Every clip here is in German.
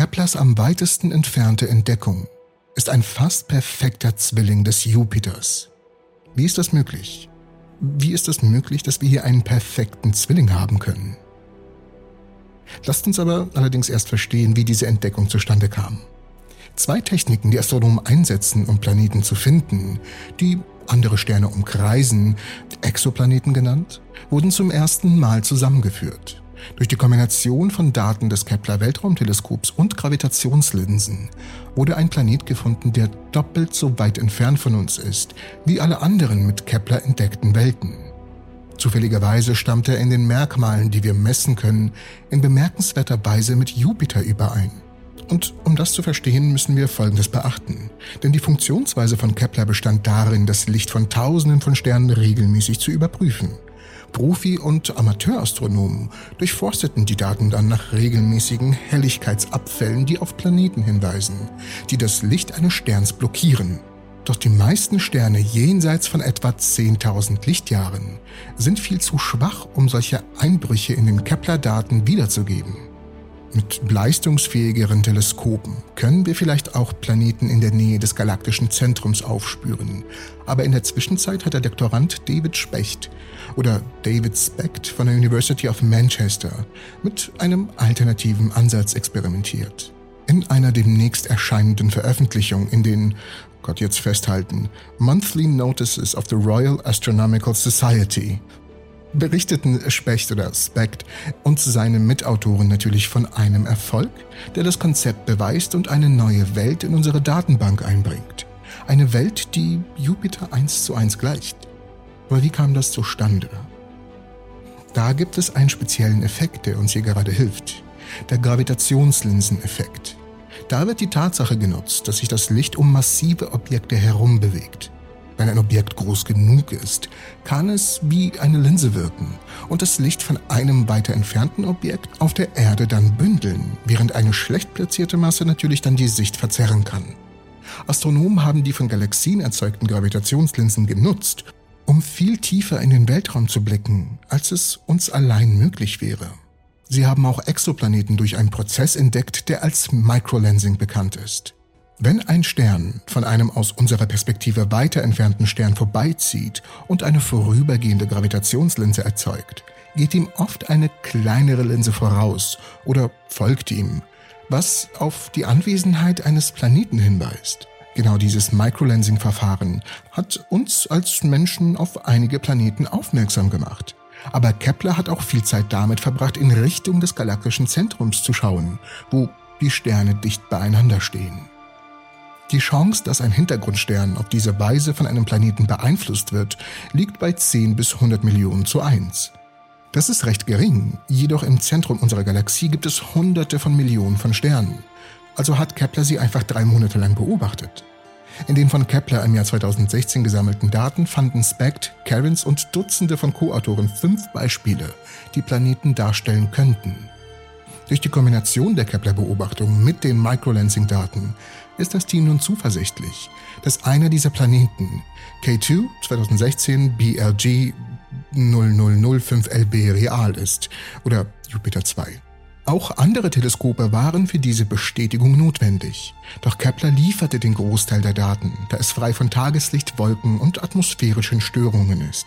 Keplers am weitesten entfernte Entdeckung ist ein fast perfekter Zwilling des Jupiters. Wie ist das möglich? Wie ist es möglich, dass wir hier einen perfekten Zwilling haben können? Lasst uns aber allerdings erst verstehen, wie diese Entdeckung zustande kam. Zwei Techniken, die Astronomen einsetzen, um Planeten zu finden, die andere Sterne umkreisen, Exoplaneten genannt, wurden zum ersten Mal zusammengeführt. Durch die Kombination von Daten des Kepler Weltraumteleskops und Gravitationslinsen wurde ein Planet gefunden, der doppelt so weit entfernt von uns ist wie alle anderen mit Kepler entdeckten Welten. Zufälligerweise stammt er in den Merkmalen, die wir messen können, in bemerkenswerter Weise mit Jupiter überein. Und um das zu verstehen, müssen wir Folgendes beachten. Denn die Funktionsweise von Kepler bestand darin, das Licht von Tausenden von Sternen regelmäßig zu überprüfen. Profi- und Amateurastronomen durchforsteten die Daten dann nach regelmäßigen Helligkeitsabfällen, die auf Planeten hinweisen, die das Licht eines Sterns blockieren. Doch die meisten Sterne jenseits von etwa 10.000 Lichtjahren sind viel zu schwach, um solche Einbrüche in den Kepler-Daten wiederzugeben. Mit leistungsfähigeren Teleskopen können wir vielleicht auch Planeten in der Nähe des galaktischen Zentrums aufspüren. Aber in der Zwischenzeit hat der Doktorand David Specht oder David Specht von der University of Manchester mit einem alternativen Ansatz experimentiert. In einer demnächst erscheinenden Veröffentlichung in den, Gott jetzt festhalten, Monthly Notices of the Royal Astronomical Society berichteten Specht oder Specht und seine Mitautoren natürlich von einem Erfolg, der das Konzept beweist und eine neue Welt in unsere Datenbank einbringt. Eine Welt, die Jupiter eins zu eins gleicht. Aber wie kam das zustande? Da gibt es einen speziellen Effekt, der uns hier gerade hilft. Der Gravitationslinseneffekt. Da wird die Tatsache genutzt, dass sich das Licht um massive Objekte herum bewegt. Wenn ein Objekt groß genug ist, kann es wie eine Linse wirken und das Licht von einem weiter entfernten Objekt auf der Erde dann bündeln, während eine schlecht platzierte Masse natürlich dann die Sicht verzerren kann. Astronomen haben die von Galaxien erzeugten Gravitationslinsen genutzt, um viel tiefer in den Weltraum zu blicken, als es uns allein möglich wäre. Sie haben auch Exoplaneten durch einen Prozess entdeckt, der als Microlensing bekannt ist. Wenn ein Stern von einem aus unserer Perspektive weiter entfernten Stern vorbeizieht und eine vorübergehende Gravitationslinse erzeugt, geht ihm oft eine kleinere Linse voraus oder folgt ihm, was auf die Anwesenheit eines Planeten hinweist. Genau dieses Microlensing-Verfahren hat uns als Menschen auf einige Planeten aufmerksam gemacht. Aber Kepler hat auch viel Zeit damit verbracht, in Richtung des galaktischen Zentrums zu schauen, wo die Sterne dicht beieinander stehen. Die Chance, dass ein Hintergrundstern auf diese Weise von einem Planeten beeinflusst wird, liegt bei 10 bis 100 Millionen zu 1. Das ist recht gering, jedoch im Zentrum unserer Galaxie gibt es Hunderte von Millionen von Sternen. Also hat Kepler sie einfach drei Monate lang beobachtet. In den von Kepler im Jahr 2016 gesammelten Daten fanden Specht, Cairns und Dutzende von Co-Autoren fünf Beispiele, die Planeten darstellen könnten. Durch die Kombination der Kepler-Beobachtungen mit den Microlensing-Daten ist das Team nun zuversichtlich, dass einer dieser Planeten, K2 2016 BLG 0005LB real ist oder Jupiter 2. Auch andere Teleskope waren für diese Bestätigung notwendig. Doch Kepler lieferte den Großteil der Daten, da es frei von Tageslicht, Wolken und atmosphärischen Störungen ist.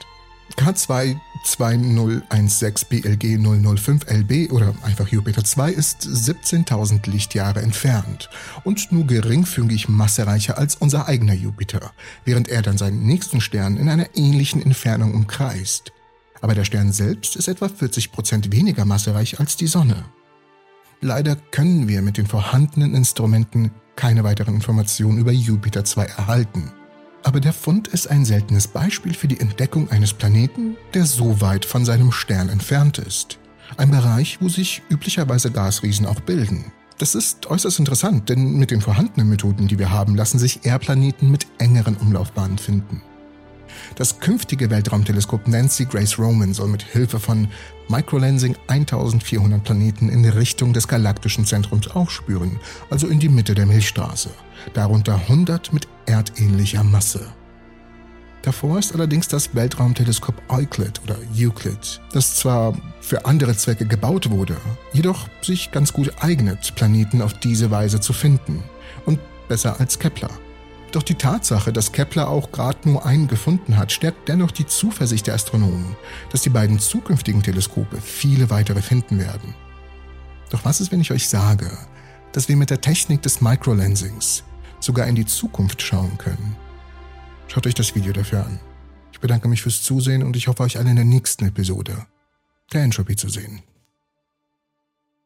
K2 2016 BLG 005 LB oder einfach Jupiter 2 ist 17.000 Lichtjahre entfernt und nur geringfügig massereicher als unser eigener Jupiter, während er dann seinen nächsten Stern in einer ähnlichen Entfernung umkreist. Aber der Stern selbst ist etwa 40% weniger massereich als die Sonne. Leider können wir mit den vorhandenen Instrumenten keine weiteren Informationen über Jupiter 2 erhalten. Aber der Fund ist ein seltenes Beispiel für die Entdeckung eines Planeten, der so weit von seinem Stern entfernt ist. Ein Bereich, wo sich üblicherweise Gasriesen auch bilden. Das ist äußerst interessant, denn mit den vorhandenen Methoden, die wir haben, lassen sich eher Planeten mit engeren Umlaufbahnen finden. Das künftige Weltraumteleskop Nancy Grace Roman soll mit Hilfe von Microlensing 1400 Planeten in Richtung des galaktischen Zentrums aufspüren, also in die Mitte der Milchstraße, darunter 100 mit erdähnlicher Masse. Davor ist allerdings das Weltraumteleskop Euclid oder Euclid, das zwar für andere Zwecke gebaut wurde, jedoch sich ganz gut eignet, Planeten auf diese Weise zu finden und besser als Kepler. Doch die Tatsache, dass Kepler auch gerade nur einen gefunden hat, stärkt dennoch die Zuversicht der Astronomen, dass die beiden zukünftigen Teleskope viele weitere finden werden. Doch was ist, wenn ich euch sage, dass wir mit der Technik des Microlensings sogar in die Zukunft schauen können? Schaut euch das Video dafür an. Ich bedanke mich fürs Zusehen und ich hoffe euch alle in der nächsten Episode der Entropy zu sehen.